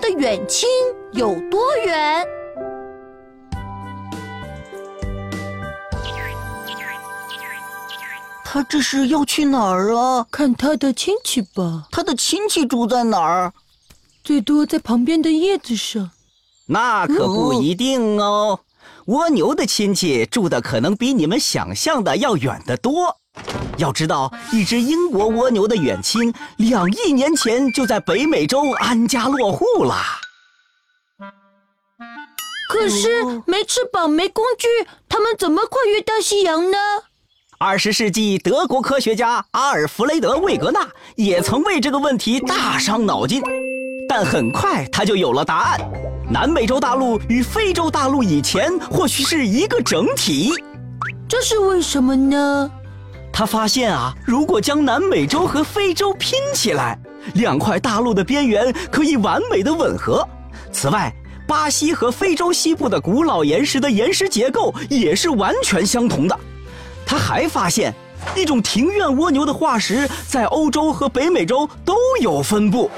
的远亲有多远？他这是要去哪儿啊？看他的亲戚吧，他的亲戚住在哪儿？最多在旁边的叶子上。那可不一定哦，蜗牛的亲戚住的可能比你们想象的要远得多。要知道，一只英国蜗牛的远亲，两亿年前就在北美洲安家落户了。可是没翅膀、没工具，他们怎么跨越大西洋呢？二十世纪，德国科学家阿尔弗雷德·魏格纳也曾为这个问题大伤脑筋，但很快他就有了答案：南美洲大陆与非洲大陆以前或许是一个整体。这是为什么呢？他发现啊，如果将南美洲和非洲拼起来，两块大陆的边缘可以完美的吻合。此外，巴西和非洲西部的古老岩石的岩石结构也是完全相同的。他还发现，一种庭院蜗牛的化石在欧洲和北美洲都有分布，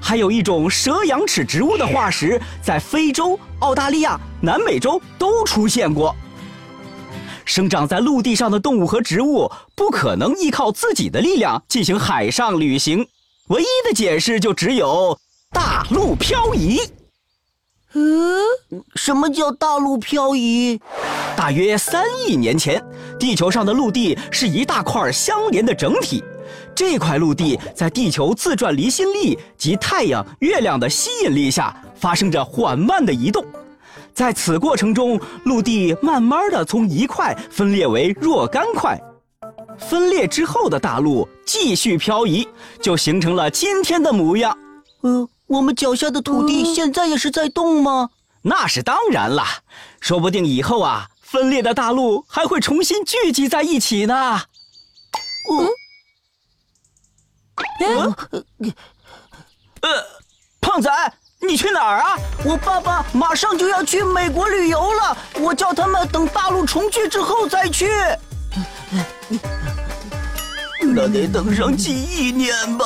还有一种蛇羊齿植物的化石在非洲、澳大利亚、南美洲都出现过。生长在陆地上的动物和植物不可能依靠自己的力量进行海上旅行，唯一的解释就只有大陆漂移。嗯，什么叫大陆漂移？大约三亿年前，地球上的陆地是一大块相连的整体。这块陆地在地球自转离心力及太阳、月亮的吸引力下，发生着缓慢的移动。在此过程中，陆地慢慢的从一块分裂为若干块。分裂之后的大陆继续漂移，就形成了今天的模样。呃。我们脚下的土地现在也是在动吗？那是当然了，说不定以后啊，分裂的大陆还会重新聚集在一起呢。嗯，呃，胖仔，你去哪儿啊？我爸爸马上就要去美国旅游了，我叫他们等大陆重聚之后再去。那得等上几亿年吧。